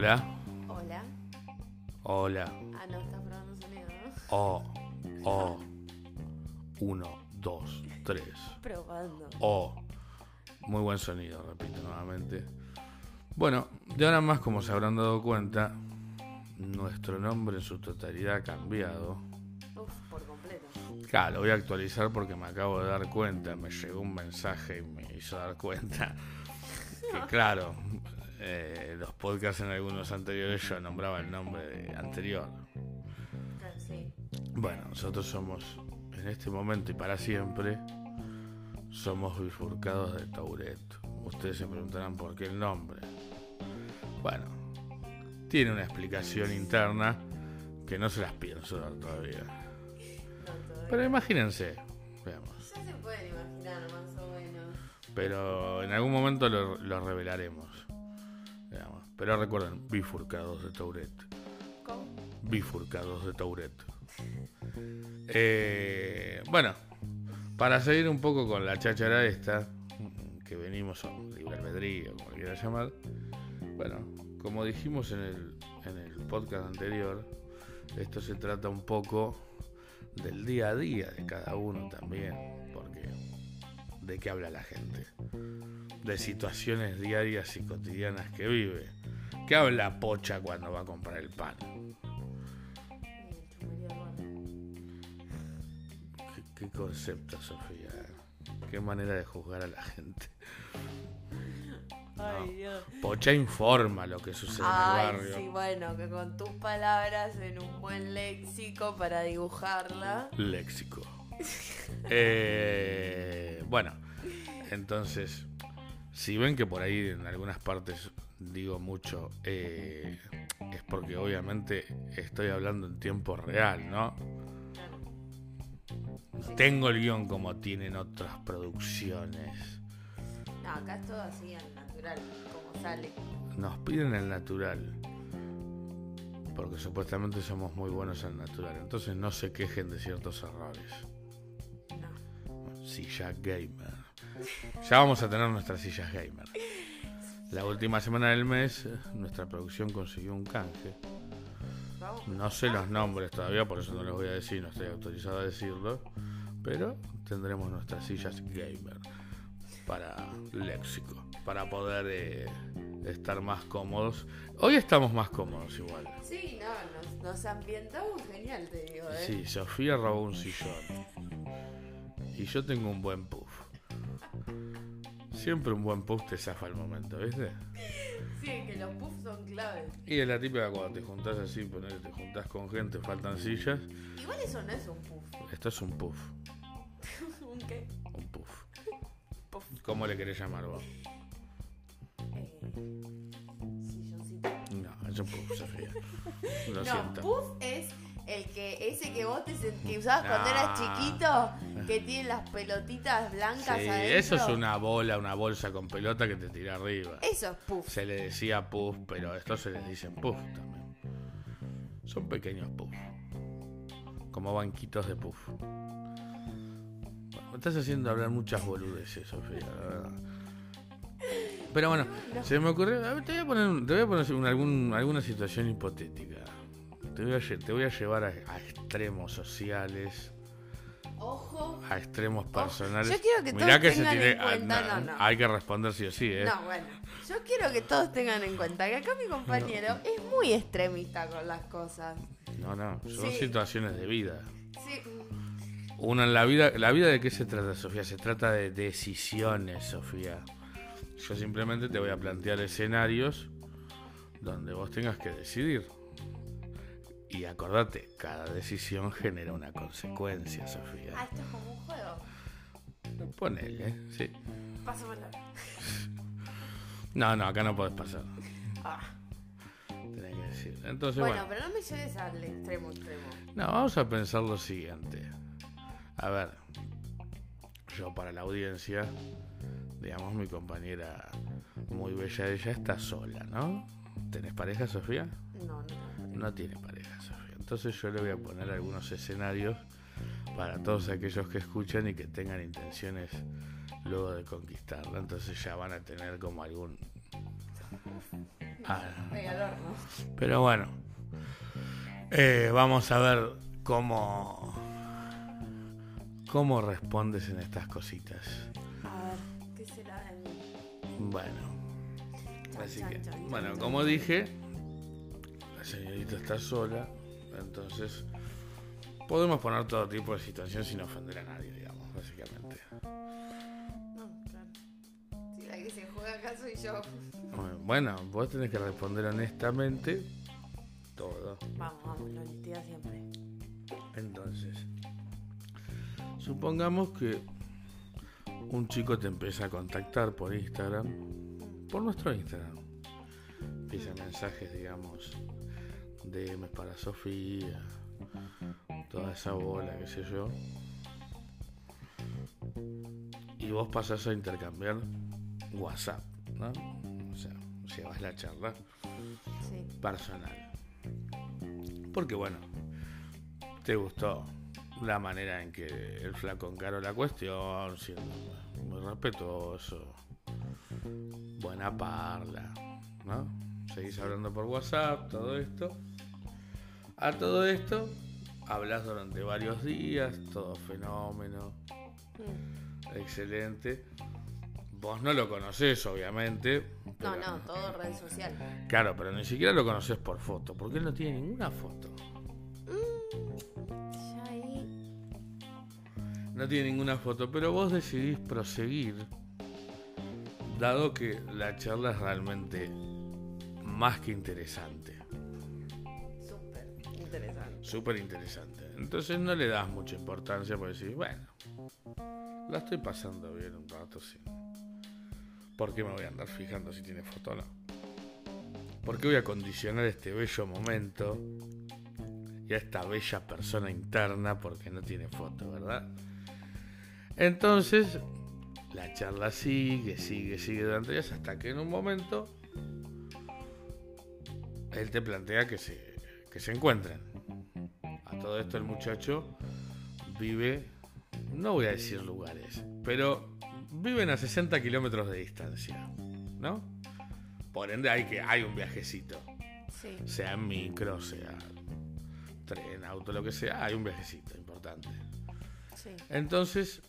Hola, Hola. hola. Ah, no, estás probando sonido, ¿no? O, o. Uno, dos, tres. Probando. O. Muy buen sonido, repito nuevamente. Bueno, de ahora en más, como se habrán dado cuenta, nuestro nombre en su totalidad ha cambiado. Uf, por completo. Claro, lo voy a actualizar porque me acabo de dar cuenta, me llegó un mensaje y me hizo dar cuenta que claro, eh, los podcasts en algunos anteriores yo nombraba el nombre anterior. Sí. Bueno, nosotros somos, en este momento y para siempre, somos bifurcados de Tauret. Ustedes se preguntarán por qué el nombre. Bueno, tiene una explicación interna que no se las pienso dar todavía. No, todavía. Pero imagínense, veamos. Ya se pueden imaginar, más o menos. Pero en algún momento lo, lo revelaremos. Pero recuerden, bifurcados de Tauret. ¿Cómo? bifurcados de Tauret. Eh, bueno, para seguir un poco con la cháchara esta, que venimos a libre albedrío, como quieras llamar, bueno, como dijimos en el, en el podcast anterior, esto se trata un poco del día a día de cada uno también, porque de qué habla la gente, de situaciones diarias y cotidianas que vive. ¿Qué habla Pocha cuando va a comprar el pan? ¿Qué, qué concepto, Sofía? Qué manera de juzgar a la gente. Ay, Dios. Pocha informa lo que sucede Ay, en el barrio. sí, bueno, que con tus palabras en un buen léxico para dibujarla. Léxico. Eh, bueno, entonces, si ven que por ahí en algunas partes digo mucho, eh, es porque obviamente estoy hablando en tiempo real, ¿no? Tengo el guion como tienen otras producciones. No, acá es todo así, al natural, como sale. Nos piden el natural. Porque supuestamente somos muy buenos al natural. Entonces no se quejen de ciertos errores. No. Silla gamer. Ya vamos a tener nuestras sillas gamer. La última semana del mes, eh, nuestra producción consiguió un canje. No sé los nombres todavía, por eso no les voy a decir, no estoy autorizado a decirlo. Pero tendremos nuestras sillas gamer para léxico, para poder eh, estar más cómodos. Hoy estamos más cómodos igual. Sí, no, nos, nos ambientamos genial, te digo, ¿eh? Sí, Sofía robó un sillón. Y yo tengo un buen puff. Siempre un buen puff te zafa el momento, ¿viste? Sí, que los puffs son claves. Y es la típica cuando te juntás así, ponele, te juntás con gente, faltan sillas. Igual eso no es un puff. Esto es un puff, ¿Un qué? un puff. Puff. ¿Cómo le querés llamar vos? Eh, silloncito. No, es un puff, Sofía. Lo no, siento. puff es el que ese que vos te que usabas cuando eras chiquito, que tiene las pelotitas blancas Sí, adentro. eso es una bola, una bolsa con pelota que te tira arriba. Eso es puff. Se le decía puff, pero esto se les dice puff también. Son pequeños puff. Como banquitos de puff. Bueno, me estás haciendo hablar muchas boludeces, Sofía, la verdad. Pero bueno, se me ocurrió. te voy a poner, te voy a poner algún- alguna situación hipotética. Te voy a, lle- te voy a llevar a, a extremos sociales, Ojo. a extremos personales. yo quiero que Mirá todos que se tengan tiene. en cuenta- ah, no, no. Hay que responder sí o sí, ¿eh? No, bueno. Yo quiero que todos tengan en cuenta que acá mi compañero es muy extremista con las cosas. No, no, son Sí. situaciones de vida. Sí. Una en la vida, ¿la vida de qué se trata, Sofía? Se trata de decisiones, Sofía. Yo simplemente te voy a plantear escenarios donde vos tengas que decidir. Y acordate, cada decisión genera una consecuencia, Ah, Sofía. esto es como un juego. Ponele, sí. Paso palabra. No, no, acá no podés pasar. Ah. Tenés que decir. Entonces, Bueno, bueno. pero no me lleves al extremo extremo. No, vamos a pensar lo siguiente. A ver, yo para la audiencia, digamos, mi compañera muy bella, ella está sola, ¿no? ¿Tenés pareja, Sofía? No, no. No tiene pareja, Sofía. Entonces yo le voy a poner algunos escenarios para todos aquellos que escuchan y que tengan intenciones luego de conquistarla. Entonces ya van a tener como algún Ah. Pero bueno, eh, vamos a ver cómo, cómo respondes en estas cositas. A ver, ¿qué será Bueno, así que, bueno, como dije, la señorita está sola, entonces podemos poner todo tipo de situación sin ofender a nadie, digamos, básicamente. No, claro. Si la que se juega acá soy yo. Bueno, vos tenés que responder honestamente todo. Vamos, vamos, la honestidad siempre. Entonces, supongamos que un chico te empieza a contactar por Instagram, por nuestro Instagram. Empieza mensajes, digamos, DMs para Sofía, toda esa bola, qué sé yo. Y vos pasás a intercambiar WhatsApp, ¿no? O sea, llevas la charla Sí. personal. Porque bueno, te gustó la manera en que el flaco encaró la cuestión, siendo muy respetuoso, buena parla, ¿no? Seguís hablando por WhatsApp, todo esto. A todo esto, hablas durante varios días, todo fenómeno, Mm. excelente. Vos no lo conocés, obviamente. No, no, todo red social. Claro, pero ni siquiera lo conoces por foto, porque él no tiene ninguna foto. Ahí. No tiene ninguna foto, pero vos decidís proseguir, dado que la charla es realmente más que interesante, interesante. súper interesante. Entonces no le das mucha importancia porque decís, bueno, la estoy pasando bien un rato, sí. ¿Por qué me voy a andar fijando si tiene foto o no? ¿Por qué voy a condicionar este bello momento y a esta bella persona interna porque no tiene foto, verdad? Entonces, la charla sigue, sigue, sigue durante días hasta que en un momento él te plantea que se, que se encuentren. A todo esto el muchacho vive, no voy a decir lugares, pero viven a 60 kilómetros de distancia, ¿no? Por ende hay que hay un viajecito, Sí. sea en micro, sea tren, auto, lo que sea, hay un viajecito importante. Sí. Entonces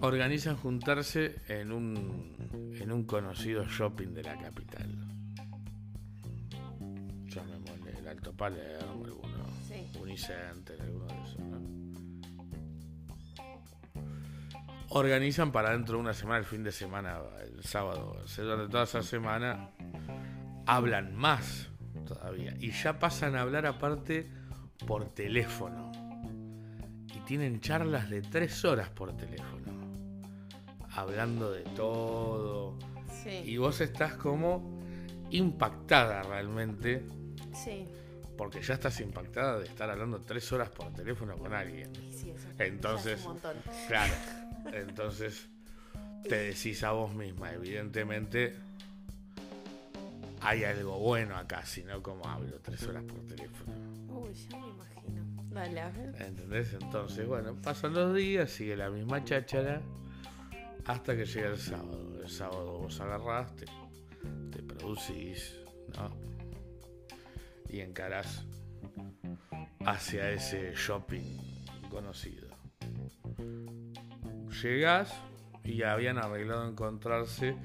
organizan juntarse en un, en un conocido shopping de la capital. Llamémosle el Alto Palermo, alguno, Sí. Unicenter, alguno de esos, ¿no? Organizan para dentro de una semana, el fin de semana, el sábado, durante toda esa semana, hablan más todavía. Y ya pasan a hablar aparte por teléfono. Y tienen charlas de tres horas por teléfono. Hablando de todo. Sí. Y vos estás como impactada realmente. Sí. Porque ya estás impactada de estar hablando tres horas por teléfono con alguien. Sí, eso Entonces- es un montón. Claro. Entonces te decís a vos misma, evidentemente hay algo bueno acá, si no como hablo tres horas por teléfono. Uy, ya me imagino. Dale, a ver. ¿Entendés? Entonces, bueno, pasan los días, sigue la misma cháchara hasta que llega el sábado. El sábado vos agarraste, te producís, ¿no? Y encarás hacia ese shopping conocido. Llegás y habían arreglado encontrarse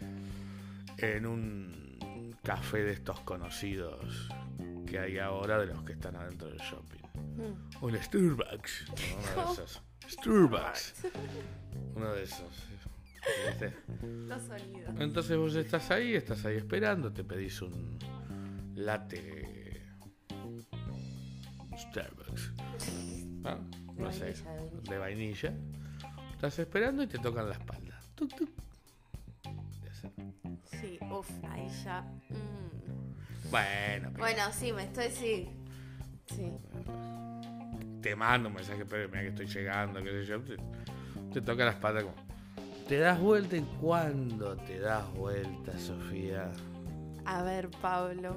en un café de estos conocidos que hay ahora de los que están adentro del shopping. Mm. Un Starbucks. Uno de esos. Starbucks. Uno de esos. sonidos. Entonces vos estás ahí, estás ahí esperando, te pedís un latte Starbucks. Ah, De no sé, vainilla, de vainilla. Estás esperando y te tocan la espalda. Tuc, tuc. Ya sé. Sí, uff, ahí ya. mm. Bueno, pero Bueno, sí, me estoy, sí. Sí. te mando un mensaje, pero mira que estoy llegando, qué sé yo. Te, te toca la espalda como. Te das vuelta y cuando te das vuelta, Sofía, A ver, Pablo.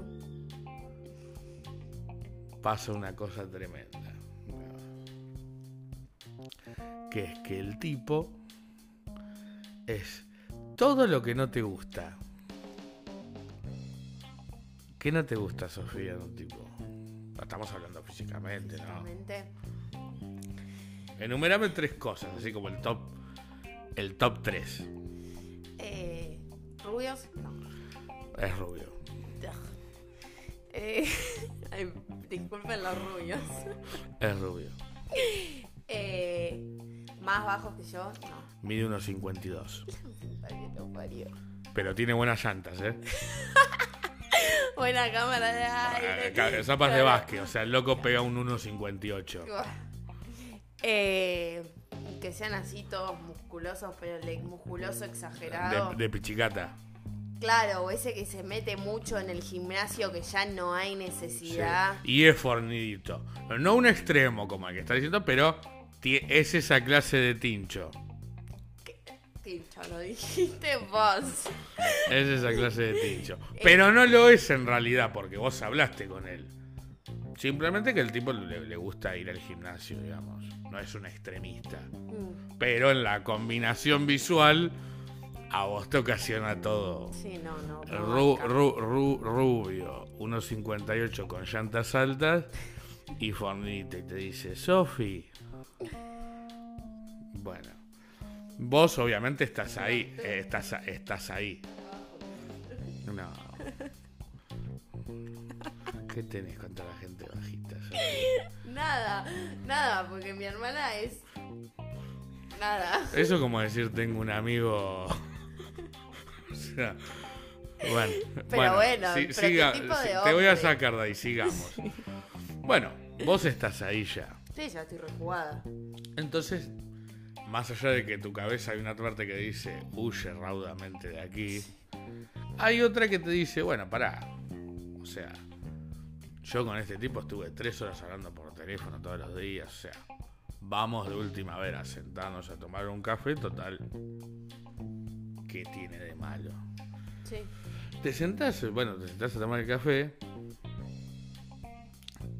Pasa una cosa tremenda. Que es que el tipo es todo lo que no te gusta ¿Qué no te gusta, Sofía, de un tipo? No estamos hablando físicamente, ¿no? Enumerame tres cosas, así como el top. El top 3. Eh, rubios, no. Es rubio. Eh, ay, disculpen los rubios. Es rubio. Eh, más bajos que yo, no. Mide unos 52. Ay, que te parió. Pero tiene buenas llantas, ¿eh? Buena cámara de aire. Zapas de Claro. básquet. O sea, el loco pega un 1.58. Eh, que sean así todos musculosos, pero el musculoso exagerado. De, de pichicata. Claro, o ese que se mete mucho en el gimnasio que ya no hay Sí. necesidad. Y es fornidito. No un extremo como el que está diciendo, pero es esa clase de tincho. Tincho, lo dijiste vos. Es esa clase de tincho. Pero no lo es en realidad, porque vos hablaste con él. Simplemente que el tipo le, le gusta ir al gimnasio, digamos. No es un extremista. Mm, Pero en la combinación visual, a vos te ocasiona todo. Sí, no, no. Ru- ru- ru- rubio, 1.58 con llantas altas y fornito. Y te dice, Sofi. Bueno, vos obviamente estás ahí. eh, estás, estás ahí. No. ¿Qué tenés contra la gente bajita? Nada, nada, porque mi hermana es. Nada. Eso como decir tengo un amigo. o sea. Bueno, Pero bueno, pero siga- ¿qué tipo de sí, te voy a sacar de ahí, sigamos. Bueno, vos estás ahí ya. Sí, ya estoy rejugada. Entonces, más allá de que tu cabeza hay una parte que dice huye raudamente de aquí, hay otra que te dice, bueno, pará. O sea, yo con este tipo estuve tres horas hablando por teléfono todos los días, o sea, vamos de última vez a sentarnos a tomar un café, total. ¿Qué tiene de malo? Sí. Te sentás, bueno, te sentás a tomar el café.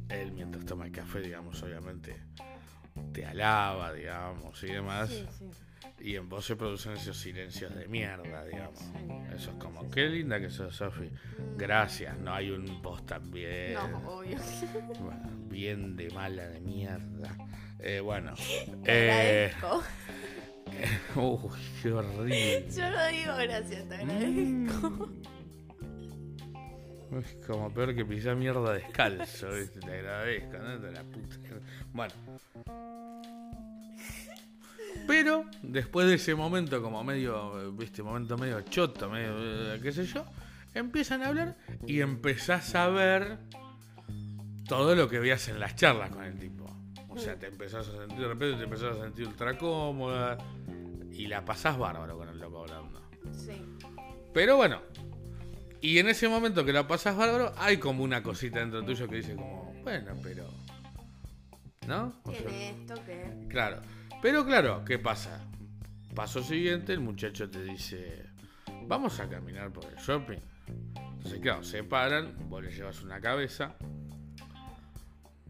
Él mientras toma el café, digamos, obviamente, te alaba, digamos, y demás. Sí, sí. Y en vos se producen esos silencios de mierda, digamos. Eso es como, qué linda que sos, Sofi. Gracias, no hay un vos también. No, obvio. Bueno, bien de mala de mierda. Eh, bueno. Eh. uy, qué horrible. Yo no digo gracias, te agradezco. Es como peor que pisar mierda descalzo, ¿viste? Te agradezco, ¿no? De la puta. Bueno. Pero después de ese momento, como medio, viste, momento medio choto, medio, eh, qué sé yo, empiezan a hablar y empezás a ver todo lo que veías en las charlas con el tipo. O sea, te empezás a sentir, de repente te empezás a sentir ultra cómoda y la pasás bárbaro con el loco hablando. Sí. Pero bueno. Y en ese momento que la pasas bárbaro, hay como una cosita dentro tuyo que dice como, bueno, pero... ¿No? O sea, Tiene esto que. claro. Pero claro, ¿qué pasa? Paso siguiente, el muchacho te dice, vamos a caminar por el shopping. Entonces, claro, se paran, vos le llevas una cabeza,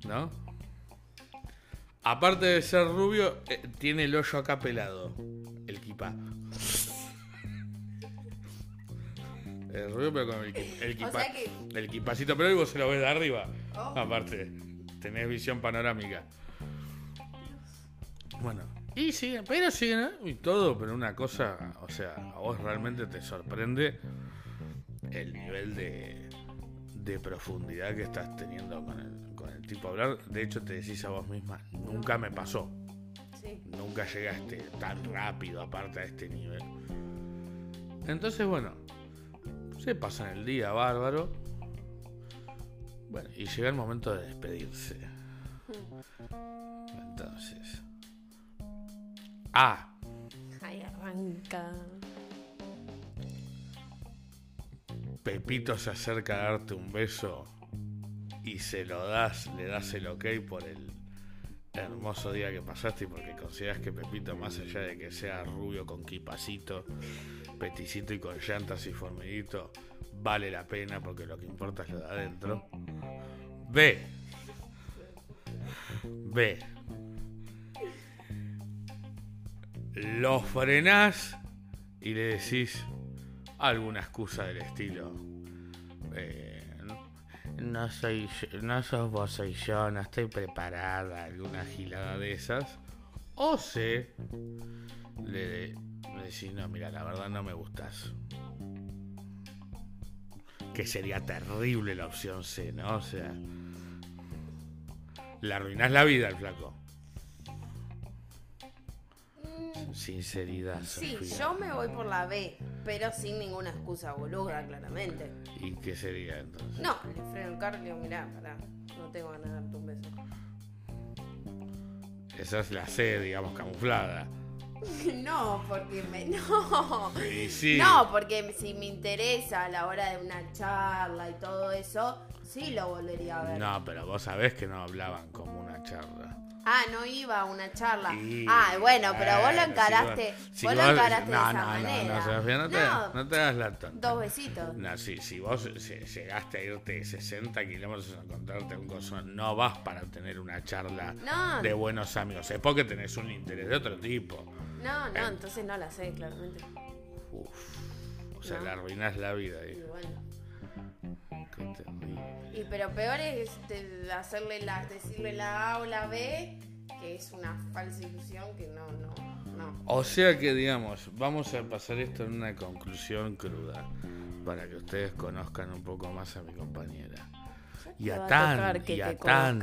¿no? Aparte de ser rubio, eh, tiene el hoyo acá pelado, el kipá. Es rubio, pero con el, el O kipá. sea que. El kipacito, pero vos se lo ves de arriba. Oh. Aparte, tenés visión panorámica. Bueno, y siguen, pero siguen, ¿eh? y todo, pero una cosa, o sea, a vos realmente te sorprende el nivel de, de profundidad que estás teniendo con el, con el tipo a hablar. De hecho, te decís a vos misma, nunca me pasó, Sí. nunca llegaste tan rápido aparte a este nivel. Entonces, bueno, se pasan el día bárbaro. Bueno, y llega el momento de despedirse. Entonces. Ah, Ahí arranca. Pepito se acerca a darte un beso y se lo das, le das el ok por el hermoso día que pasaste y porque consideras que Pepito, más allá de que sea rubio con kipacito, peticito y con llantas y formiguito, vale la pena porque lo que importa es lo de adentro. Ve. Ve. Lo frenás y le decís alguna excusa del estilo. eh, no soy no sos vos, soy yo, no estoy preparada, alguna gilada de esas. O C, le, le decís, no, mira, la verdad no me gustas. Que sería terrible la opción C, ¿no? O sea, le arruinás la vida al flaco. Sinceridad, Sí, Sofía. yo me voy por la B, pero sin ninguna excusa boluda, claramente. ¿Y qué sería entonces? No, le freno el carro y le digo, mirá, pará, no tengo ganas de darte un beso. Esa es la C, digamos, camuflada. No, porque me. No. Sí. No, porque si me interesa a la hora de una charla y todo eso, sí lo volvería a ver. No, pero vos sabés que no hablaban como una charla. Ah, no iba a una charla. Y- ah, bueno, pero vos lo si encaraste. vos- lo encaraste no, de esa no, manera. No, no, Sofía, no te, No, te hagas la tonta. Dos besitos. No, si, si vos llegaste a irte 60 kilómetros a encontrarte un coso, no vas para tener una charla de buenos amigos. Es porque tenés un interés de otro tipo. No, no, Eh. entonces no la sé, claramente. Uf. O sea, No. le arruinás la vida. Y ahí. bueno. Y pero peor es de hacerle la, decirle la A o la B, que es una falsa ilusión que no, no, no. O sea que, digamos, vamos a pasar esto en una conclusión cruda para que ustedes conozcan un poco más a mi compañera. Y a, tan- y a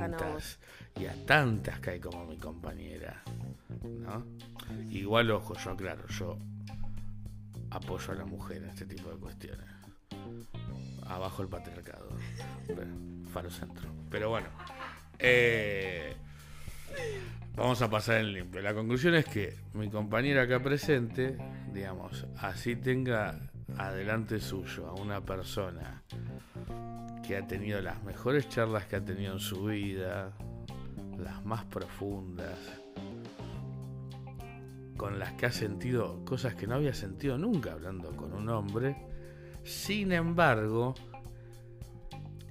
tantas, y a tantas que hay como mi compañera. ¿No? Igual, ojo, yo aclaro, yo apoyo a la mujer en este tipo de cuestiones. Abajo el patriarcado. Faro Centro. Pero bueno. eh, Vamos a pasar en limpio. La conclusión es que mi compañera acá presente, digamos, así tenga adelante suyo a una persona que ha tenido las mejores charlas que ha tenido en su vida, las más profundas, con las que ha sentido cosas que no había sentido nunca hablando con un hombre, sin embargo,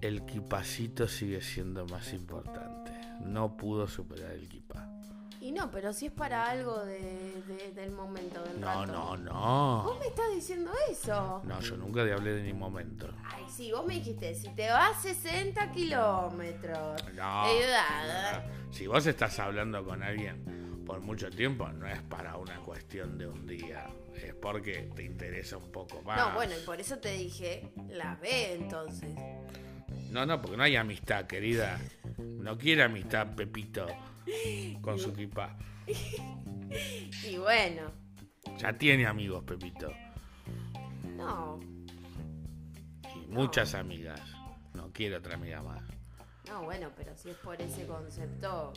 el kipacito sigue siendo más importante. No pudo superar el kipa. Y no, pero si es para algo de, de- del momento, del No, rato. no, no. Vos me estás diciendo eso. No, yo nunca te hablé de ni momento. Ay, sí, vos me dijiste, si te vas 60 kilómetros. No. Si vos estás hablando con alguien por mucho tiempo, no es para una cuestión de un día. Es porque te interesa un poco más. No, bueno, y por eso te dije la B entonces. No, no, porque no hay amistad, querida. No quiere amistad, Pepito, con su kipa. Y bueno, Ya tiene amigos, Pepito. no, Y muchas amigas. No quiere otra amiga más. no, bueno, pero si es por ese concepto.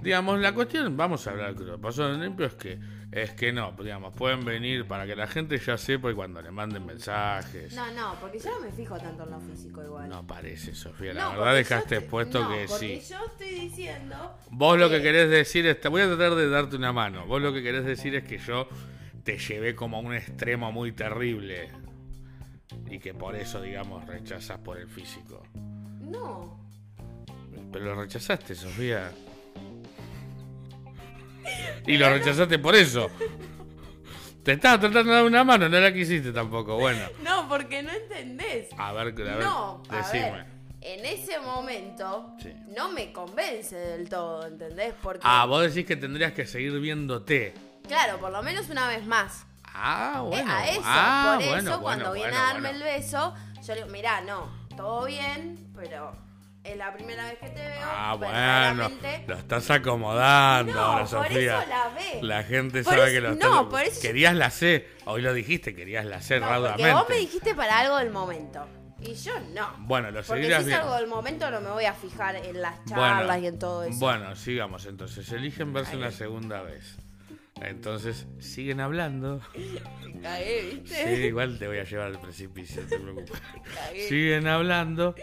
Digamos, la cuestión, vamos a hablar crudo. Pasó en limpio es que, es que no, digamos, pueden venir para que la gente ya sepa y cuando le manden mensajes. No, no, porque yo no me fijo tanto en lo físico igual. No parece, Sofía. La No, verdad dejaste yo estoy- puesto no, que porque sí. yo estoy diciendo. Vos lo que querés decir es, voy a tratar de darte una mano. Vos lo que querés decir es que yo te llevé como a un extremo muy terrible. Y que por eso, digamos, rechazas por el físico. No. Pero lo rechazaste, Sofía. Y lo rechazaste por eso. Te estaba tratando de dar una mano, no la quisiste tampoco. Bueno, No, porque no entendés. a ver, a ver, no, a decime. ver, en ese momento Sí. no me convence del todo, ¿entendés? Porque, Ah, vos decís que tendrías que seguir viéndote. claro, por lo menos una vez más. Ah, Eh, bueno. a eso, ah, por eso, bueno, cuando bueno, viene a darme el beso, yo le digo, mirá, no, todo bien, pero es la primera vez que te veo. Ah, bueno, verdaderamente- lo estás acomodando No, ahora, por Sofía. eso la ve. La gente Por sabe eso- que lo no, estás... por eso Querías la C. Hoy lo dijiste, querías la C No, raudamente. vos me dijiste para algo del momento. Y yo no. Bueno, lo Porque si es algo del momento no me voy a fijar en las charlas y en todo eso. Bueno, sigamos entonces. Eligen verse Ahí. una segunda vez. Entonces, siguen hablando. Cagué, Sí, ¿viste? igual te voy a llevar al precipicio, no te preocupes. Cagué. Siguen hablando.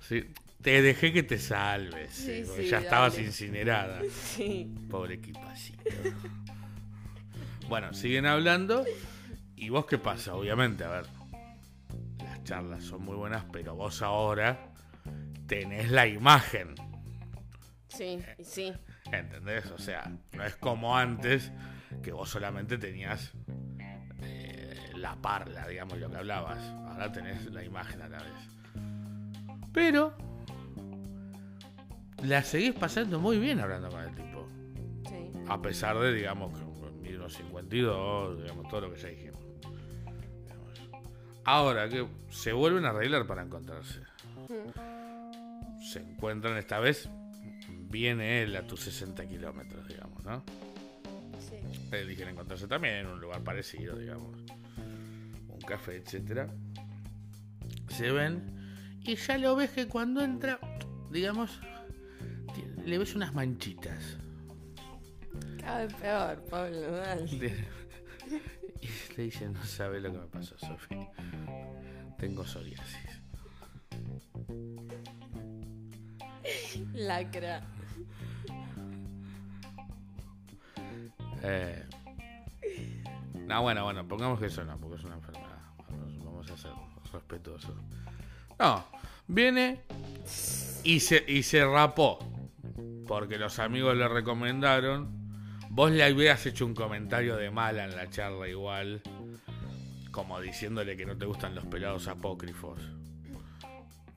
Sí, te dejé que te salves, sí, sí, ya estabas incinerada. Sí. Pobre equipacito. bueno, siguen hablando. ¿Y vos qué pasa? Obviamente, a ver. Las charlas son muy buenas, pero vos ahora tenés la imagen. Sí, sí. ¿Entendés? O sea, no es como antes que vos solamente tenías eh, la parla, digamos, lo que hablabas. Ahora tenés la imagen a la vez. Pero la seguís pasando muy bien hablando con el tipo. Sí. A pesar de, digamos, que unos 52, digamos, todo lo que ya dijimos. Digamos. Ahora que se vuelven a arreglar para encontrarse. Mm. Se encuentran esta vez, viene él a tus 60 kilómetros, digamos, ¿no? Sí. Eligen encontrarse también en un lugar parecido, digamos. Un café, etcétera. Se ven y ya lo ves que cuando entra, digamos, le ves unas manchitas. Cada vez peor, Pablo. dale. Le, y le dice, no sabe lo que me pasó, Sofi. Tengo psoriasis. Lacra. Eh, no, bueno, bueno, pongamos que eso no, porque es una enfermedad. Vamos, vamos a ser respetuosos. No, viene y se, y se rapó. Porque los amigos le recomendaron. Vos le habías hecho un comentario de mala en la charla igual. Como diciéndole que no te gustan los pelados apócrifos.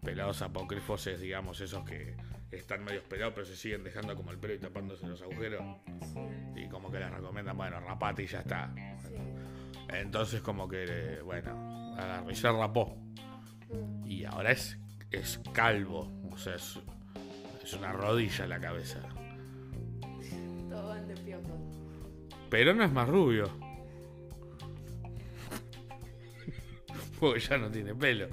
Pelados apócrifos es, digamos, esos que están medio pelados pero se siguen dejando como el pelo y tapándose los agujeros. Y como que les recomiendan, bueno, rapate y ya está. Entonces como que, bueno, agarró y se rapó. Mm. Y ahora es, es calvo. O sea, es, es una rodilla la cabeza. Todo van de piojos. Pero no es más rubio. Porque ya no tiene pelo.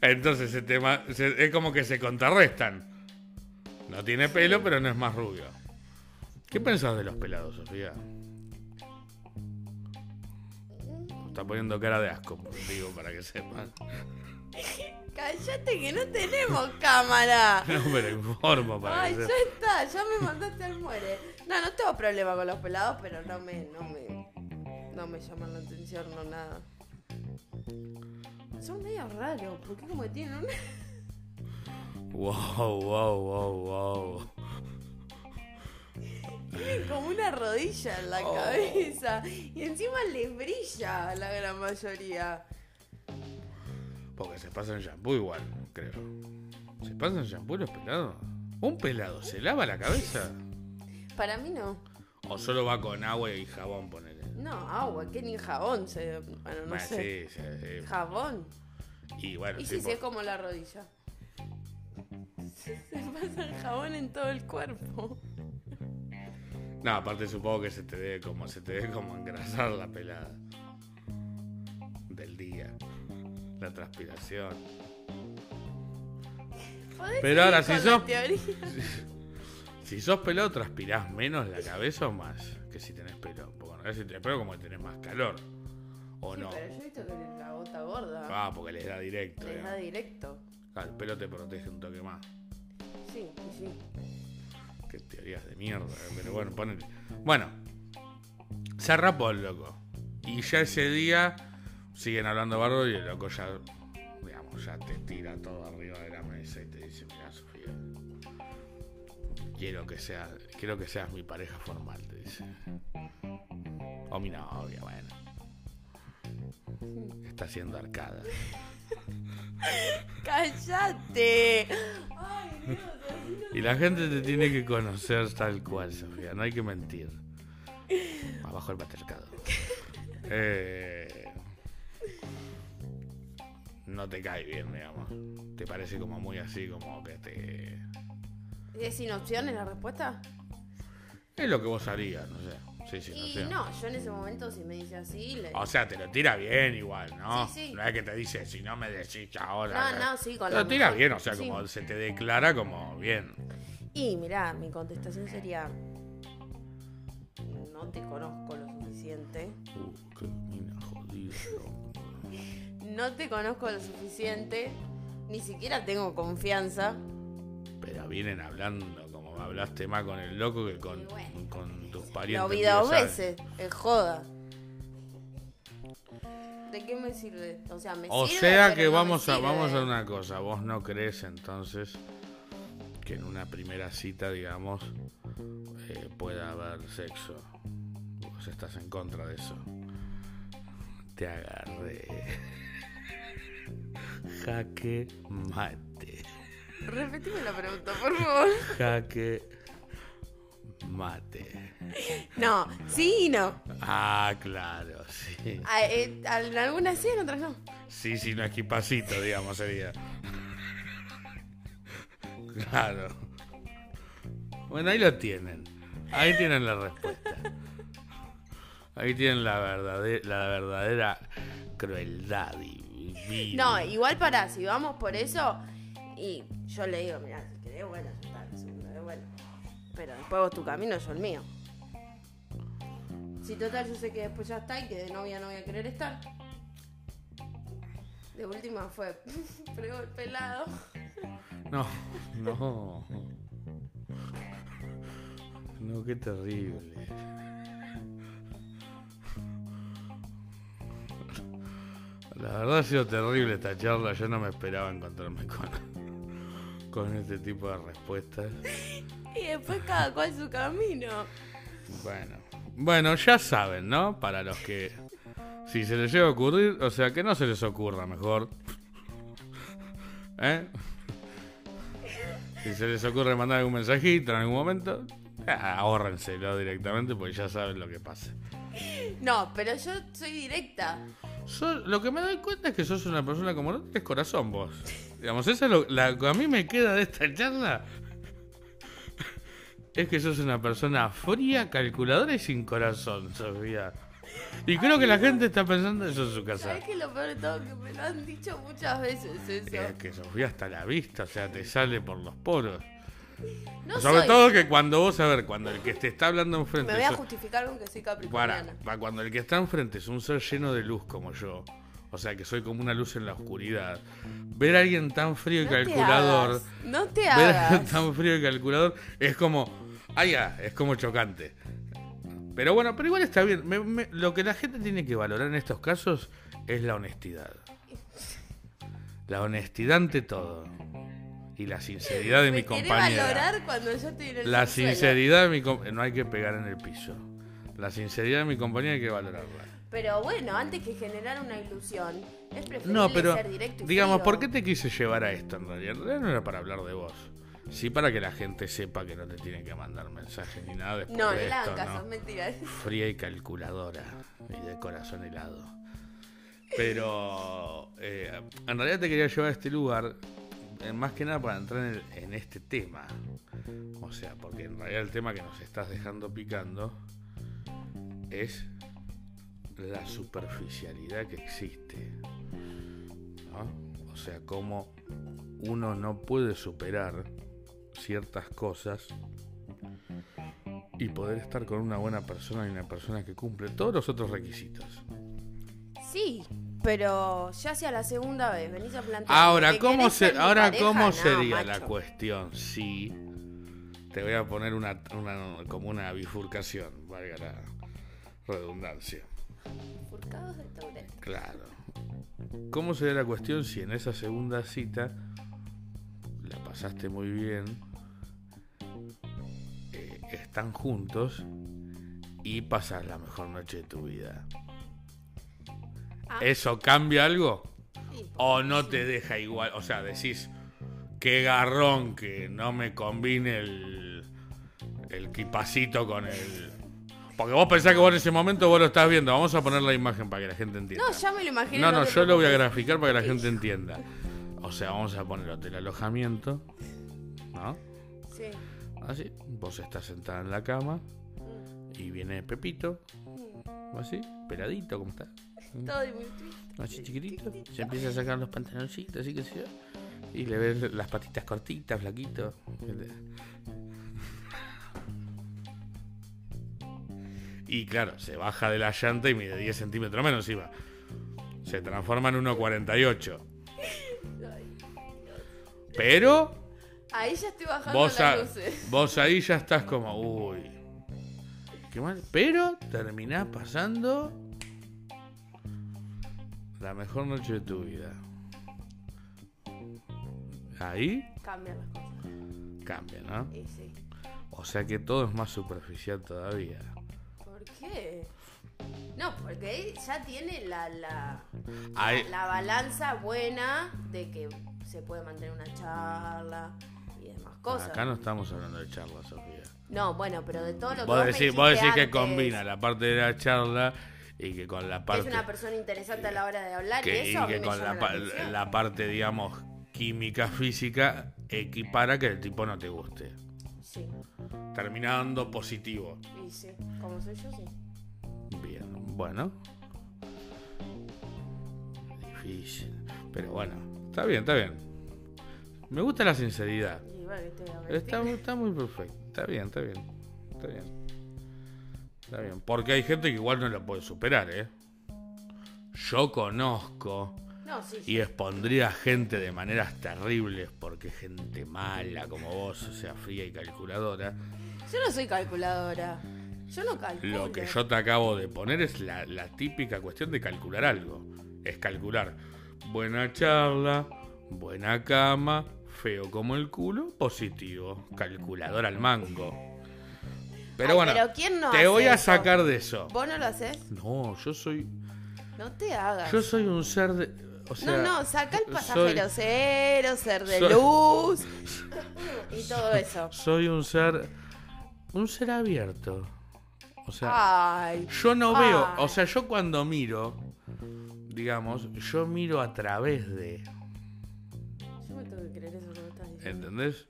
Entonces ese tema se- es como que se contrarrestan. No tiene pelo, pero no es más rubio. ¿Qué pensás de los pelados, Sofía? Está poniendo cara de asco, digo, para que sepan. Cállate que no tenemos cámara. No, pero informo para Ay, que ya está, ya me mandaste al muere. No, no tengo problema con los pelados, pero no me, no me, no me llaman la atención, no nada. Son medio raros, porque como que tienen una... Wow, wow, wow, wow. tienen como una rodilla en la Oh. cabeza. Y encima les brilla a la gran mayoría. Porque se pasan shampoo igual, creo. ¿Se pasan shampoo los pelados? ¿Un pelado se lava la cabeza? Para mí no. ¿O solo va con agua y jabón, ponele? No, agua, que ni jabón se... Bueno, no Bueno, sé. sí, sí, sí. Jabón. Y bueno, Y si por- es como la rodilla. Se pasa el jabón en todo el cuerpo. No, aparte supongo que se te debe como se te debe como engrasar la pelada del día. La transpiración. ¿Podés Pero ahora, si sos-? Si sos pelado, transpirás menos la cabeza o más que si tenés pelo. Porque no si tenés pelo como que tenés más calor. ¿O Sí, no? pero yo he visto que la gota gorda Ah, porque les da directo. les da directo. El pelo te protege un toque más. Sí, sí. Qué teorías de mierda. eh, Pero bueno, ponele. Bueno, se rapó el loco. Y ya ese día siguen hablando barro y el loco ya, digamos, ya te tira todo arriba de la mesa y te dice, mira Sofía, quiero que seas, quiero que seas mi pareja formal, te dice. O mi novia, bueno. Está haciendo arcada. ¡Cállate! Y la gente te tiene que conocer tal cual, Sofía. No hay que mentir. Abajo el patriarcado. Eh, no te cae bien, digamos. Te parece como muy así, como que te... ¿Es sin opciones la respuesta? Es lo que vos harías, no sé. Sí, sí, no Y sé. no, yo en ese momento si me dice así, le... O sea, te lo tira bien igual, ¿no? Sí, sí. No es que te dice, si no me decís ahora. No, no, sí, con Te lo tira mujer. bien, o sea, Sí. como se te declara como bien. Y mirá, mi contestación sería... No te conozco lo suficiente. Uh, qué mina jodida. No te conozco lo suficiente. Ni siquiera tengo confianza. Pero vienen hablando como hablaste más con el loco que con, Y bueno. con tus parientes. Lo vi dos veces. Es joda. ¿De qué me sirve? O sea, me O sirve, sea pero que no vamos a vamos a una cosa, vos no crees entonces que en una primera cita, digamos, eh, pueda haber sexo. Vos estás en contra de eso. Te agarré. Jaque mate. Repetime la pregunta, por favor. Jaque mate. No, sí y no. Ah, claro, sí. A- eh, en algunas sí, en otras no. Sí, sí, no equipacito, digamos, sería. Claro. Bueno, ahí lo tienen. Ahí tienen la respuesta. Ahí tienen la verdadera, la verdadera crueldad y No, igual para, si vamos por eso, y yo le digo, mira, si querés, bueno, segunda vez, bueno. Pero después vos tu camino, yo el mío. Si total yo sé que después ya está y que de novia no voy a querer estar. De última fue, fregó el pelado. No, no. No, qué terrible. La verdad ha sido terrible esta charla. Yo no me esperaba encontrarme con, con este tipo de respuestas. Y después cada cual su camino. Bueno, bueno, ya saben, ¿no? Para los que si se les llega a ocurrir, o sea, que no se les ocurra mejor. ¿Eh? Si se les ocurre mandar algún mensajito en algún momento, ah, ahórrenselo directamente porque ya saben lo que pasa. No, pero yo soy directa. So- lo que me doy cuenta es que sos una persona como no tienes corazón vos. Digamos, eso es lo la que a mí me queda de esta charla. Es que sos una persona fría, calculadora y sin corazón, Sofía. Y creo que la gente está pensando eso en su casa. ¿Sabes qué es lo peor de todo? Que me lo han dicho muchas veces eso. Es que Sofía está a la vista, o sea, te sale por los poros. No Sobre soy. todo que cuando vos, a ver, cuando el que te está hablando enfrente... Me voy a sos- justificar con que soy para, capricorniana. para cuando el que está enfrente es un ser lleno de luz como yo, o sea, que soy como una luz en la oscuridad, ver a alguien tan frío y No te calculador, hagas, No te ver a alguien hagas. tan frío y calculador, es como, ah, ya, es como chocante. Pero bueno, pero igual está bien. Me- me- lo que la gente tiene que valorar en estos casos es la honestidad. La honestidad ante todo. Y la sinceridad de mi compañera. valorar cuando yo estoy en el La subsuelo. sinceridad de mi no hay que pegar en el piso. La sinceridad de mi compañera hay que valorarla. Pero bueno, antes que generar una ilusión, es preferible No, pero ser directo y digamos, frío. ¿por qué te quise llevar a esto en realidad? En realidad no era para hablar de vos. Sí para que la gente sepa que no te tienen que mandar mensajes ni nada después No, de esto, caso, ¿no? mentira. Fría y calculadora y de corazón helado. Pero eh, en realidad te quería llevar a este lugar más que nada para entrar en, este tema. O sea, porque en realidad el tema que nos estás dejando picando es la superficialidad que existe. O sea, cómo uno no puede superar ciertas cosas y poder estar con una buena persona y una persona que cumple todos los otros requisitos. Sí, pero ya hacia la segunda vez, venís a plantear. Ahora, ¿cómo, se, ahora pareja, ¿cómo no, sería la cuestión si te voy a poner una, una- como una bifurcación, valga la redundancia? Furcados de Tauret. Claro. ¿Cómo sería la cuestión si en esa segunda cita la pasaste muy bien, eh, están juntos y pasas la mejor noche de tu vida? Ah. ¿Eso cambia algo? Sí. ¿O no te deja igual? O sea, decís, qué garrón que no me combine el, el kipacito con el... Porque vos pensás que vos en ese momento vos lo estás viendo. Vamos a poner la imagen para que la gente entienda. No, ya me lo imaginé. No, no, yo lo voy a graficar para que la gente entienda. O sea, vamos a poner hotel alojamiento. ¿No? Sí. Así. Vos estás sentada en la cama y viene Pepito. Así, peladito, ¿cómo está? Todo muy triste. Así chiquitito. Se empieza a sacar los pantaloncitos, así que sí. Y le ves las patitas cortitas, flaquito. Y claro, se baja de la llanta y mide 10 centímetros menos encima. Se transforma en 1,48. Pero Ahí ya estoy bajando vos, las a- luces. vos ahí ya estás como, uy. Qué mal. Pero terminás pasando la mejor noche de tu vida. Ahí Cambian las cosas. cambia, ¿no? Sí. O sea que todo es más superficial todavía. ¿Por qué? No, porque ya tiene la, la, la balanza buena de que se puede mantener una charla y demás cosas. Acá no estamos hablando de charla, Sofía. No, bueno, pero de todo lo que Vos vos me decís, vos que combina la parte de la charla y que con la parte. es una persona interesante a la hora de hablar que, y y eso mí que con la, atención. la parte, digamos, química, física, equipara que el tipo no te guste. Sí, Terminando positivo. y sí, como soy yo, sí. Bien, bueno. Difícil. Pero bueno, está bien, está bien. Me gusta la sinceridad. Y bueno, ¿qué te voy a Está, está muy perfecto. Está bien, está bien. Está bien. Está bien. Porque hay gente que igual no lo puede superar, ¿eh? Yo conozco No, sí, y expondría a gente de maneras terribles porque gente mala como vos, o sea, fría y calculadora. Yo no soy calculadora. Yo no calculo. Lo que yo te acabo de poner es la, la típica cuestión de calcular algo. Es calcular buena charla, buena cama, feo como el culo, positivo. Calculador al mango. Pero Ay, bueno, pero ¿quién no te voy a eso? sacar de eso. ¿Vos no lo haces? No, yo soy. No te hagas. Yo soy un ser de. O sea, no, no, saca el soy- pasajero cero, ser de soy- luz y todo eso. Soy un ser. Un ser abierto. O sea. Ay, Yo no veo, o sea, yo cuando miro, digamos, yo miro a través de, yo me tengo que creer eso que me estás diciendo. ¿entendés?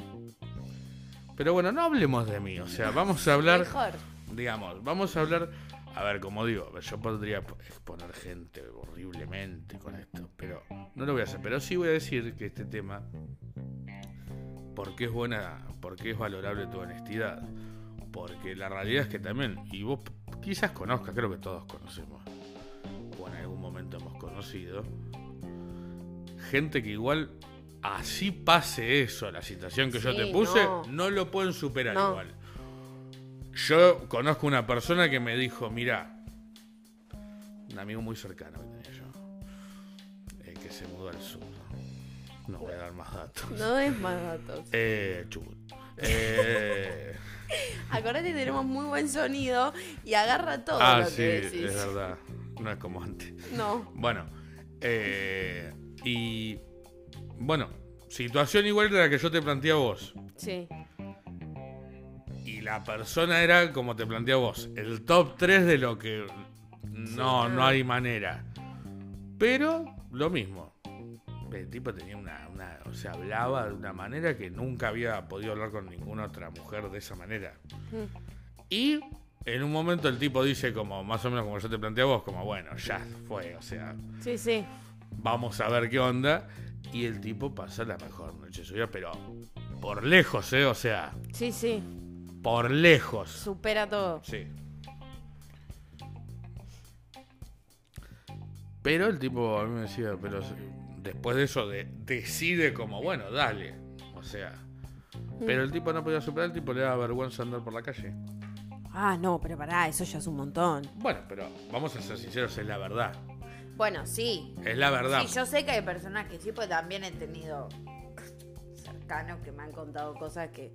Pero bueno, no hablemos de mí, o sea, vamos a hablar, Mejor. digamos, vamos a hablar, a ver, como digo, yo podría exponer gente horriblemente con esto, pero no lo voy a hacer, pero sí voy a decir que este tema, porque es buena, porque es valorable tu honestidad, porque la realidad es que también, y vos quizás conozcas, creo que todos conocemos, o en algún momento hemos conocido, gente que igual así pase eso, la situación que yo te puse, no. no. lo pueden superar No. igual. Yo conozco una persona que me dijo, mira, un amigo muy cercano que tenía yo, eh, que se mudó al sur. No voy a dar más datos. No des más datos. Eh, Chubut. Eh, Acordate que tenemos muy buen sonido y agarra todo ah, lo sí, que es decís. verdad. No es como antes. No. Bueno, eh, y bueno, situación igual de la que yo te planteé a vos. Sí. Y la persona era como te planteé a vos, el top 3 de lo que no, no hay manera. Pero lo mismo. El tipo tenía una, una, o sea, hablaba de una manera que nunca había podido hablar con ninguna otra mujer de esa manera. Mm. Y en un momento el tipo dice como, más o menos como yo te planteé a vos, como bueno, ya fue, o sea, Sí, sí. vamos a ver qué onda. Y el tipo pasa la mejor noche de su vida, pero por lejos, ¿eh? O sea, Sí, sí. por lejos. Supera todo. Sí. Pero el tipo a mí me decía, pero después de eso de- decide como, bueno, dale. O sea. Pero el tipo no podía superar, el tipo le daba vergüenza andar por la calle. Ah, no, pero pará, eso ya es un montón. Bueno, pero vamos a ser sinceros, es la verdad. Bueno, sí. Es la verdad. Sí, yo sé que hay personas que sí, pues también he tenido cercanos que me han contado cosas que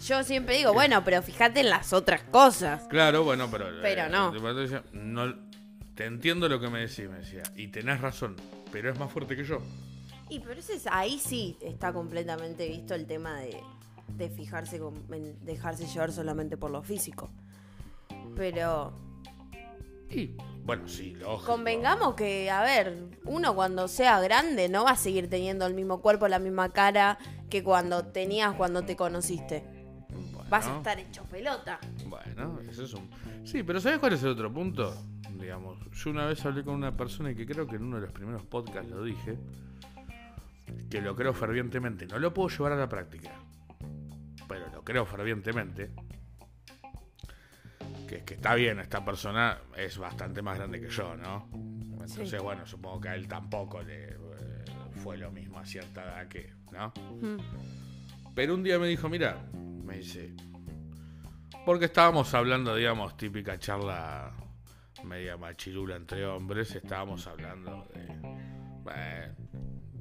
yo siempre digo, bueno, pero fíjate en las otras cosas. Claro, bueno, pero. Pero eh, no. Te entiendo lo que me decís, me decía. Y tenés razón, pero es más fuerte que yo. Y pero ese es- ahí sí está completamente visto el tema de, de fijarse, con- en dejarse llevar solamente por lo físico. Pero Y, bueno, sí, lógico. convengamos que, a ver, uno cuando sea grande no va a seguir teniendo el mismo cuerpo, la misma cara que cuando tenías cuando te conociste. Vas a estar hecho pelota. Bueno, eso es un... Sí, pero ¿sabes cuál es el otro punto? Digamos, yo una vez hablé con una persona y que creo que en uno de los primeros podcasts lo dije, que lo creo fervientemente. No lo puedo llevar a la práctica, pero lo creo fervientemente. Que que está bien, esta persona es bastante más grande que yo, ¿no? Entonces, Sí. bueno, supongo que a él tampoco le eh, fue lo mismo a cierta edad que, ¿no? Mm. Pero un día me dijo, mira, me dice, porque estábamos hablando, digamos, típica charla media machirula entre hombres, estábamos hablando de bueno,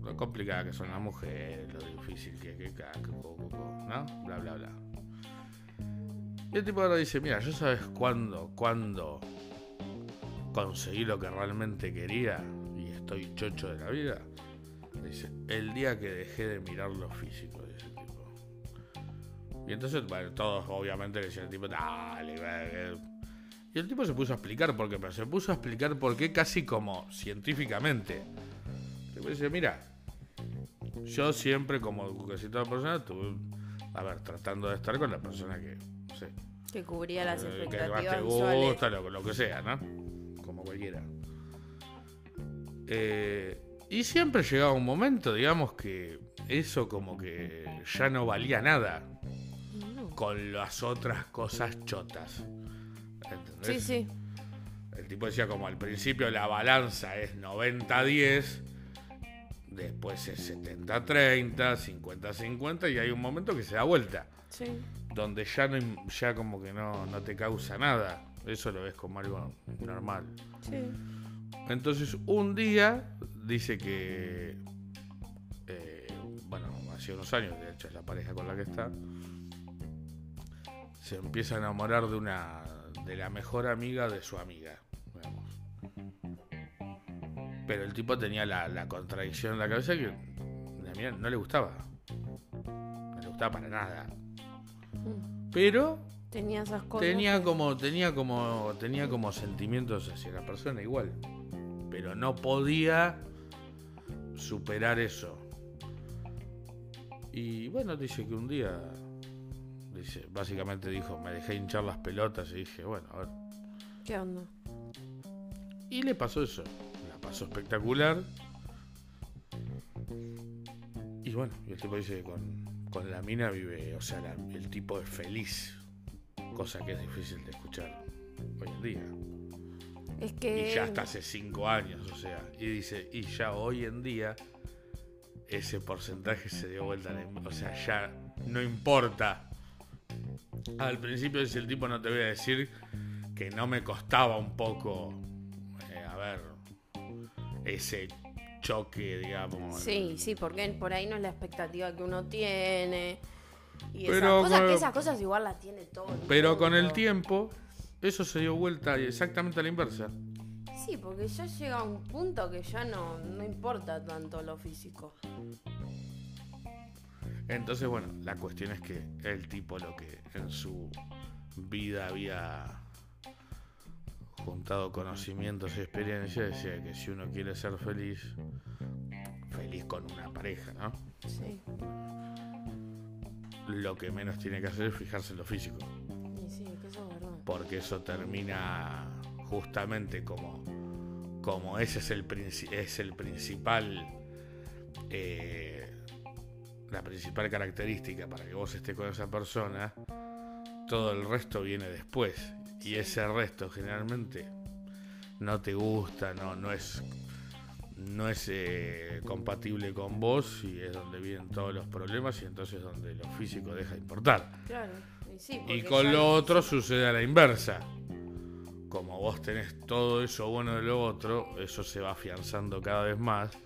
lo complicada que son las mujeres, lo difícil que es que que ¿no? Bla, bla, bla. Y el tipo ahora dice, mira, yo sabes cuándo, cuándo conseguí lo que realmente quería y estoy chocho de la vida. Dice, el día que dejé de mirar lo físico, dice el tipo. Y entonces, bueno, todos obviamente decían al tipo, dale, eh". Y el tipo se puso a explicar por qué, pero se puso a explicar por qué casi como científicamente. El dice, mira, yo siempre como casi toda persona estuve, a ver, tratando de estar con la persona que, sé, Que cubría las eh, que más expectativas te visuales. gusta, lo, lo que sea, ¿no? Como cualquiera. Eh, y siempre llegaba un momento, digamos, que eso como que ya no valía nada con las otras cosas chotas. ¿Entendés? Sí, sí. El tipo decía como al principio la balanza es 90-10, después es 70-30, 50-50 y hay un momento que se da vuelta, Sí. Donde ya no ya como que no, no te causa nada. Eso lo ves como algo normal. Sí. Entonces un día dice que, eh, bueno, hace unos años, de hecho es la pareja con la que está, se empieza a enamorar de una, de la mejor amiga de su amiga. digamos. Pero el tipo tenía la, la contradicción en la cabeza que la amiga no le gustaba. No le gustaba para nada. Pero Tenía esas cosas. Tenía que- como, tenía como, tenía como sentimientos hacia la persona igual. Pero no podía superar eso. Y bueno, dice que un día, dice, básicamente dijo, me dejé hinchar las pelotas y dije, bueno, a ver. ¿Qué onda? Y le pasó eso. La pasó espectacular. Y bueno, y el tipo dice que con, con la mina vive, o sea, la- el tipo es feliz. Cosa que es difícil de escuchar hoy en día. Es que. Y ya hasta hace cinco años, o sea. Y dice, y ya hoy en día ese porcentaje se dio vuelta. a la- O sea, ya no importa. Al principio dice el tipo, no te voy a decir que no me costaba un poco, eh, a ver, ese choque, digamos. Sí, sí, porque por ahí no es la expectativa que uno tiene. Y Pero esas cosas, con- que esas cosas igual las tiene todo. el Pero con el tiempo, eso se dio vuelta exactamente a la inversa. Sí, porque ya llega a un punto que ya no, no importa tanto lo físico. Entonces, bueno, la cuestión es que el tipo lo que en su vida había juntado conocimientos y experiencias decía que si uno quiere ser feliz, feliz con una pareja, ¿no? Sí. Lo que menos tiene que hacer es fijarse en lo físico, Y sí, que eso es verdad. porque eso termina justamente como, como ese es el, es el principal, eh, la principal característica para que vos estés con esa persona, todo el resto viene después. Y ese resto generalmente no te gusta, no, no es, no es eh, compatible con vos y es donde vienen todos los problemas y entonces donde lo físico deja de importar. Claro. Y, sí, Y con lo otro sucede a la inversa. Como vos tenés todo eso bueno de lo otro, eso se va afianzando cada vez más.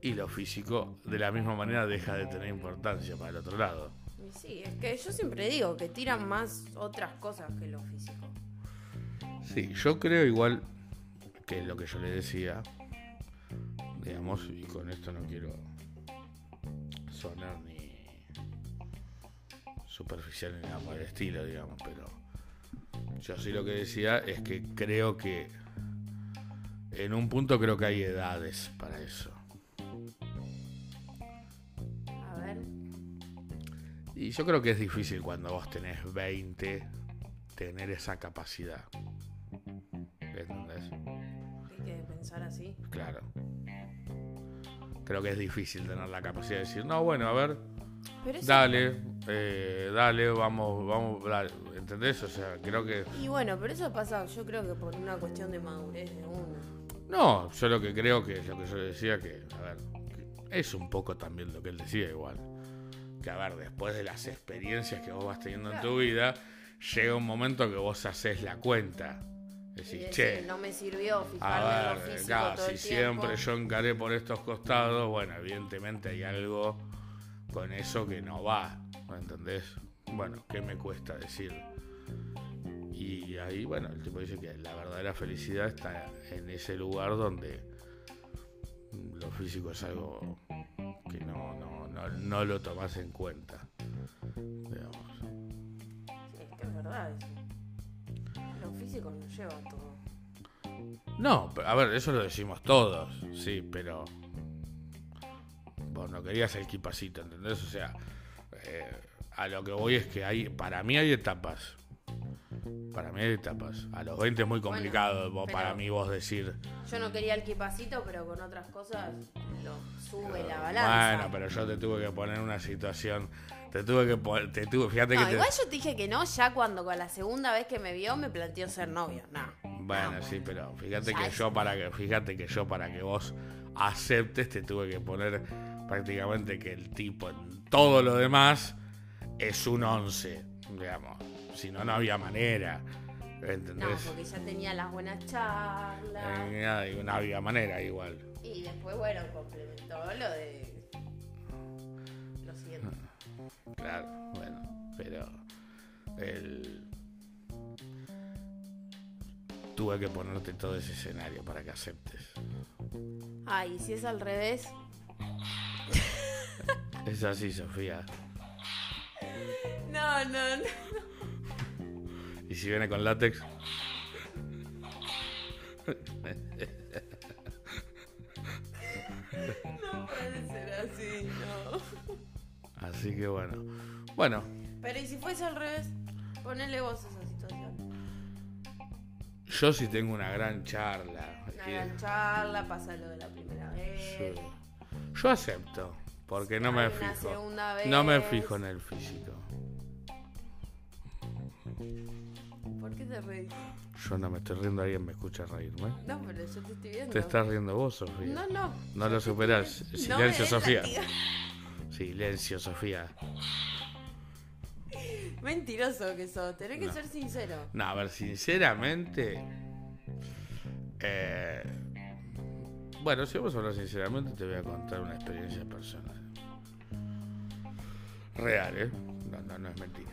Y lo físico, de la misma manera, deja de tener importancia para el otro lado. Sí, es que yo siempre digo que tiran más otras cosas que lo físico. Sí, yo creo igual que lo que yo le decía, digamos, y con esto no quiero sonar ni superficial ni nada por el estilo, digamos, pero yo sí lo que decía es que creo que en un punto creo que hay edades para eso. Y yo creo que es difícil cuando vos tenés 20 tener esa capacidad. ¿Entendés? Hay que pensar así. Claro. Creo que es difícil tener la capacidad de decir, no, bueno, a ver, dale, eh, dale, vamos, vamos, dale. ¿entendés? O sea, creo que... Y bueno, pero eso pasa, yo creo que por una cuestión de madurez de uno. No, yo lo que creo que es lo que yo decía, que, a ver, que es un poco también lo que él decía igual. Que, a ver, después de las experiencias que vos vas teniendo en tu vida, llega un momento que vos haces la cuenta. Decís, decir, che, no me sirvió fijarme en A lo ver, físico claro, todo si el tiempo. siempre yo encaré por estos costados, bueno, evidentemente hay algo con eso que no va, ¿me entendés? Bueno, ¿qué me cuesta decir? Y Y ahí, bueno, el tipo dice que la verdadera felicidad está en ese lugar donde lo físico es algo que no, no, no, no lo tomas en cuenta. Digamos. Sí, es que es verdad eso. Lo físico nos lleva todo. No, pero, a ver, eso lo decimos todos, sí, pero vos no querías el kipacito, ¿entendés? O sea, eh, a lo que voy es que hay, para mí hay etapas. Para mí hay etapas. A los 20 es muy complicado vos- para mí vos decir, Yo no quería el kipacito, pero con otras cosas lo sube la balanza. bueno, pero yo te tuve que poner una situación, te tuve que poner, te tuve, fíjate No, que te- igual yo te dije que no, ya cuando con la segunda vez que me vio me planteó ser novio. No. Bueno, No, sí, pero fíjate Ya que es- yo para que fíjate que yo para que vos aceptes te tuve que poner prácticamente que el tipo en todo lo demás es un 11, digamos. Si no no había manera. No, porque ya tenía las buenas charlas. Eh, no había manera igual. Y después, bueno, complementó lo de. Lo siguiente. Claro, bueno, pero el tuve que ponerte todo ese escenario para que aceptes. Ah, y si es al revés. Es así, Sofía. No, no, no. Y si viene con látex, No puede ser así, no. así que bueno. Bueno, Pero ¿y si fuese al revés? Ponele vos esa situación. yo sí tengo una gran charla. Una gran charla, pasa lo de la primera vez. Yo acepto, porque no me fijo. vez. No me fijo en el físico. ¿Por qué te reís? Yo no me estoy riendo, alguien me escucha reírme. No, pero yo te estoy viendo. Te estás riendo vos, Sofía. No, no. No lo superás. Silencio, Sofía. Silencio, Sofía. Mentiroso que sos, tenés que No. ser sincero. No, a ver, sinceramente. eh, bueno, si vamos a hablar sinceramente, te voy a contar una experiencia personal. Real, ¿eh? No, no, no es mentira.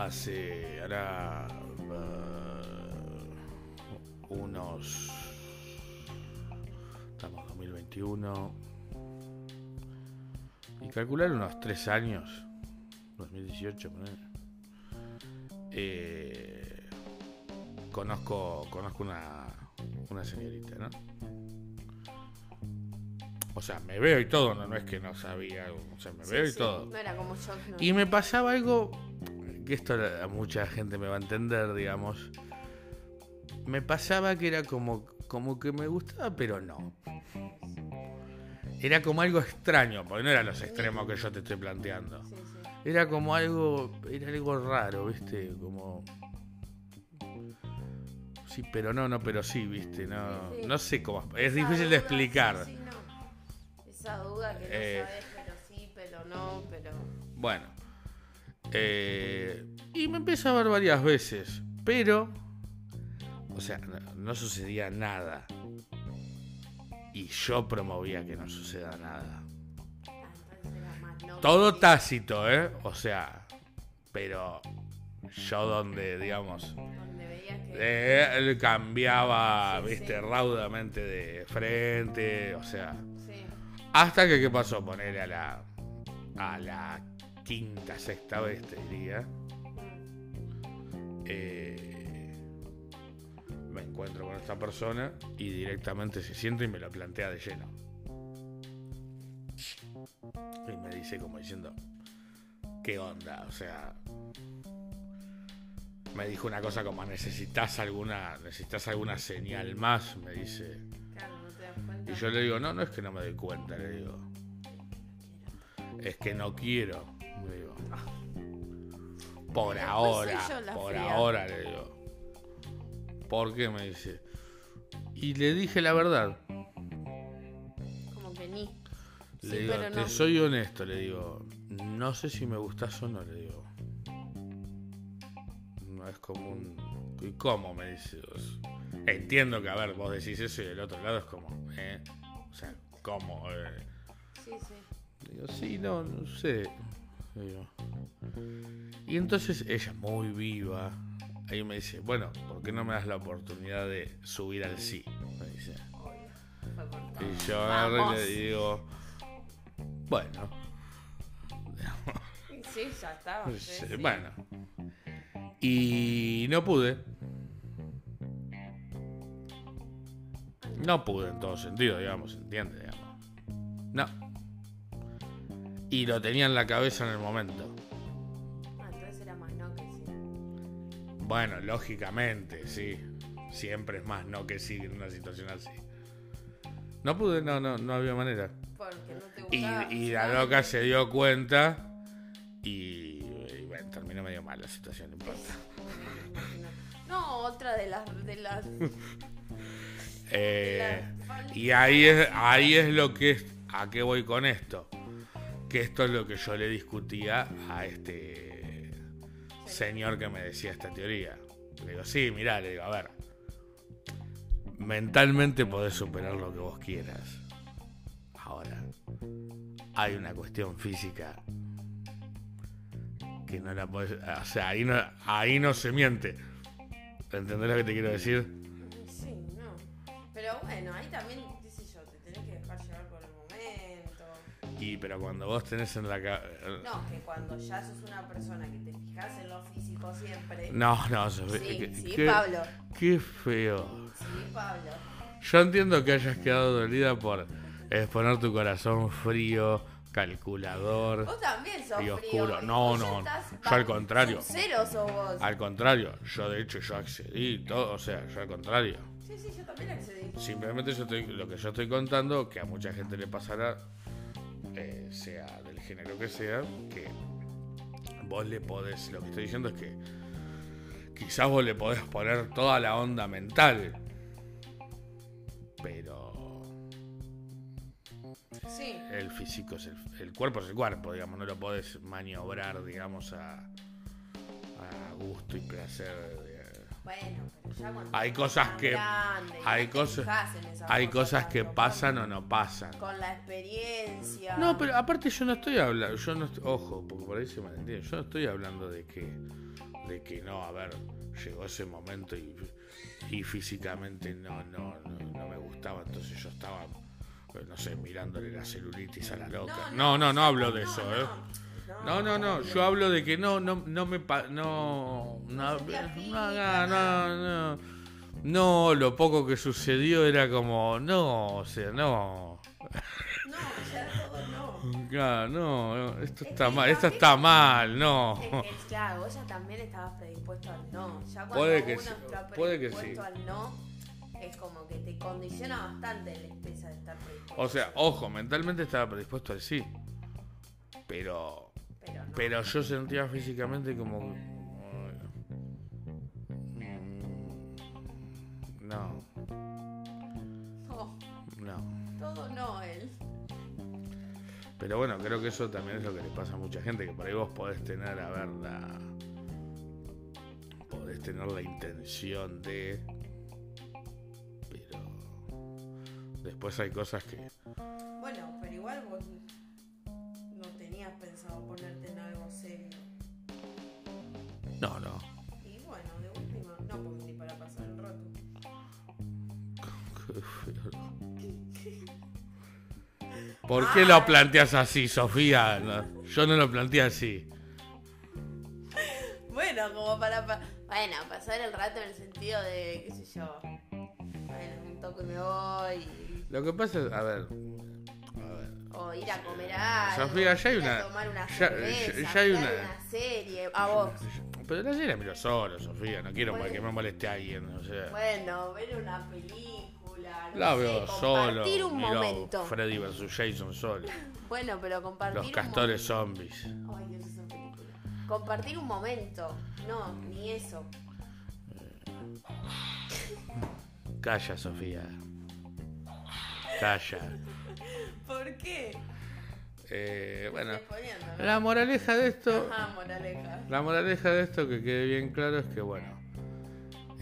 Hace. Ahora. eh, unos. Estamos en 2021. Y calcular unos tres años. 2018, ponele. Eh, conozco conozco una, una señorita, ¿no? O sea, me veo y todo, no, no es que no sabía, o sea, me Sí, veo y sí, todo. No era como yo. No. Y me pasaba algo que esto a mucha gente me va a entender, digamos. Me pasaba que era como, como que me gustaba, pero no. Era como algo extraño, porque no eran los extremos que yo te estoy planteando. Era como algo, era algo raro, ¿viste? Como... Sí, pero no, no, pero sí, ¿viste? No, no sé cómo... Es difícil de explicar. Esa duda que no Eh. sabes, pero sí, pero no, pero. Bueno. Eh, y me empezó a ver varias veces, pero... O sea, no, no sucedía nada. Y yo promovía que no suceda nada. Todo tácito, ¿eh? O sea, pero yo donde, digamos... Eh, él cambiaba, Sí, viste, sí. raudamente de frente, o sea, Sí. hasta que, ¿qué pasó? Ponerle a la, a la quinta, sexta vez, te diría, eh, me encuentro con esta persona y directamente se siente y me lo plantea de lleno. Y me dice como diciendo, ¿qué onda? O sea, me dijo una cosa como, ¿necesitas alguna, necesitas alguna señal más? Me dice. Claro, no te das cuenta. Y yo le digo, no, no es que no me doy cuenta, le digo. Es que no quiero, le digo. Por ahora, por fría. ahora, le digo. ¿Por qué? Me dice. Y le dije la verdad. Como que ni. Le Sí, digo, te no. soy honesto, le digo. No sé si me gustas o no, le digo. No es como un. ¿Y cómo? Me dice. Entiendo que, a ver, vos decís eso y del otro lado es como, ¿eh? O sea, ¿cómo? Eh, Sí, sí. Digo, sí, no, no sé. Digo. Y entonces ella, muy viva, ahí me dice, bueno, ¿por qué no me das la oportunidad de subir al sí? Me dice. Y yo agarro y le digo, bueno, Sí, ya estaba. sí, sí, sí. bueno. Y no pude. No pude en todo sentido, digamos, ¿entiende? Digamos. No. Y lo tenía en la cabeza en el momento. Ah, entonces era más no que sí. Bueno, lógicamente, sí. Siempre es más no que sí en una situación así. No pude, no, no, no había manera. Porque no te Y, gustaba. y la loca se dio cuenta y, y bueno, terminó medio mal la situación, no importa. No, otra de las. De las Eh, y ahí es, ahí es lo que es, a qué voy con esto. Que esto es lo que yo le discutía a este señor que me decía esta teoría. Le digo, sí, mirá, le digo, a ver. Mentalmente podés superar lo que vos quieras. Ahora, hay una cuestión física que no la podés. O sea, ahí no, ahí no se miente. ¿Entendés lo que te quiero decir? Sí, no. Pero bueno, ahí también, Y pero cuando vos tenés en la cabeza. No, que cuando ya sos una persona que te fijas en lo físico siempre. No, no, Sofía. Sí, qué- sí, qué- Pablo. Qué feo. Sí, Pablo. Yo entiendo que hayas quedado dolida por exponer tu corazón frío, calculador. Vos también sos Y frío. oscuro. No, no, yo al contrario. Cero sos vos. Al contrario, yo de hecho yo accedí, todo, o sea, yo al contrario. Sí, sí, yo también accedí. Simplemente yo estoy, lo que yo estoy contando, que a mucha gente le pasará, eh, sea del género que sea, que vos le podés, lo que estoy diciendo es que quizás vos le podés poner toda la onda mental, pero Sí. el físico es el, el cuerpo es el cuerpo, digamos, no lo podés maniobrar, digamos, a, a gusto y placer. de- Bueno, Hay cosas que- grande, hay cosas- Hay cosas que pasan o no pasan. Con la experiencia. No, pero aparte yo no estoy hablando, yo no estoy- ojo, porque por ahí se malentiende, yo no estoy hablando de que, de que no, a ver, llegó ese momento y, y físicamente no, no, no, no me gustaba, entonces yo estaba, eh, no sé, mirándole la celulitis a la loca. No, no, no, hablo de eso, ¿eh? No, no, no, yo hablo de que no, no, no me, pa- no, no, no, no, no, no, lo poco que sucedió era como, no, o sea, no. No, ya todo no. Claro, no, esto Es está mal, esto está mal, no. Es claro, vos ya también estabas predispuesto al no. Ya cuando Puede que uno sí, está puede que predispuesto sí. al no, es como que te condiciona bastante el estrés de estar predispuesto. O sea, ojo, mentalmente estaba predispuesto al sí. Pero, pero no. pero yo sentía físicamente como... No, No, no. todo no, él. Pero bueno, creo que eso también es lo que le pasa a mucha gente, que por ahí vos podés tener, a ver, la... Podés tener la intención de... Pero... Después hay cosas que... Bueno, pero igual vos tenías pensado ponerte en algo serio. No, no. Y bueno, de última, no porque ni para pasar el rato. ¿Por qué lo planteas así, Sofía? No, yo no lo planteé así. Bueno, como para, pa- bueno, pasar el rato en el sentido de, qué sé yo. Bueno, un toque me voy. Lo que pasa es, a ver. O ir a comer algo. Sofía, ya hay a una- tomar una ya- cerveza, ya- ya hay una- una serie. A vos. Pero la serie miro solo, Sofía. No quiero Bueno. que me moleste a alguien. O sea, Bueno, ver una película. No la sé, veo solo. compartir un miro momento. Freddy vs. Jason solo. Bueno, pero compartir Los un castores zombies. momento. Ay, Dios, esa película. Compartir un momento. No, ni eso. Calla, Sofía. Calla. ¿Por qué? Eh, bueno, la moraleja de esto. Ajá, moraleja. La moraleja de esto, que quede bien claro, es que, bueno,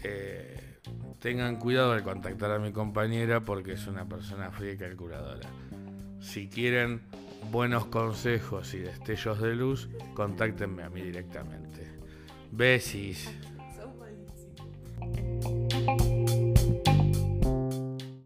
eh, tengan cuidado al contactar a mi compañera porque es una persona fría y calculadora. Si quieren buenos consejos y destellos de luz, contáctenme a mí directamente. Besis.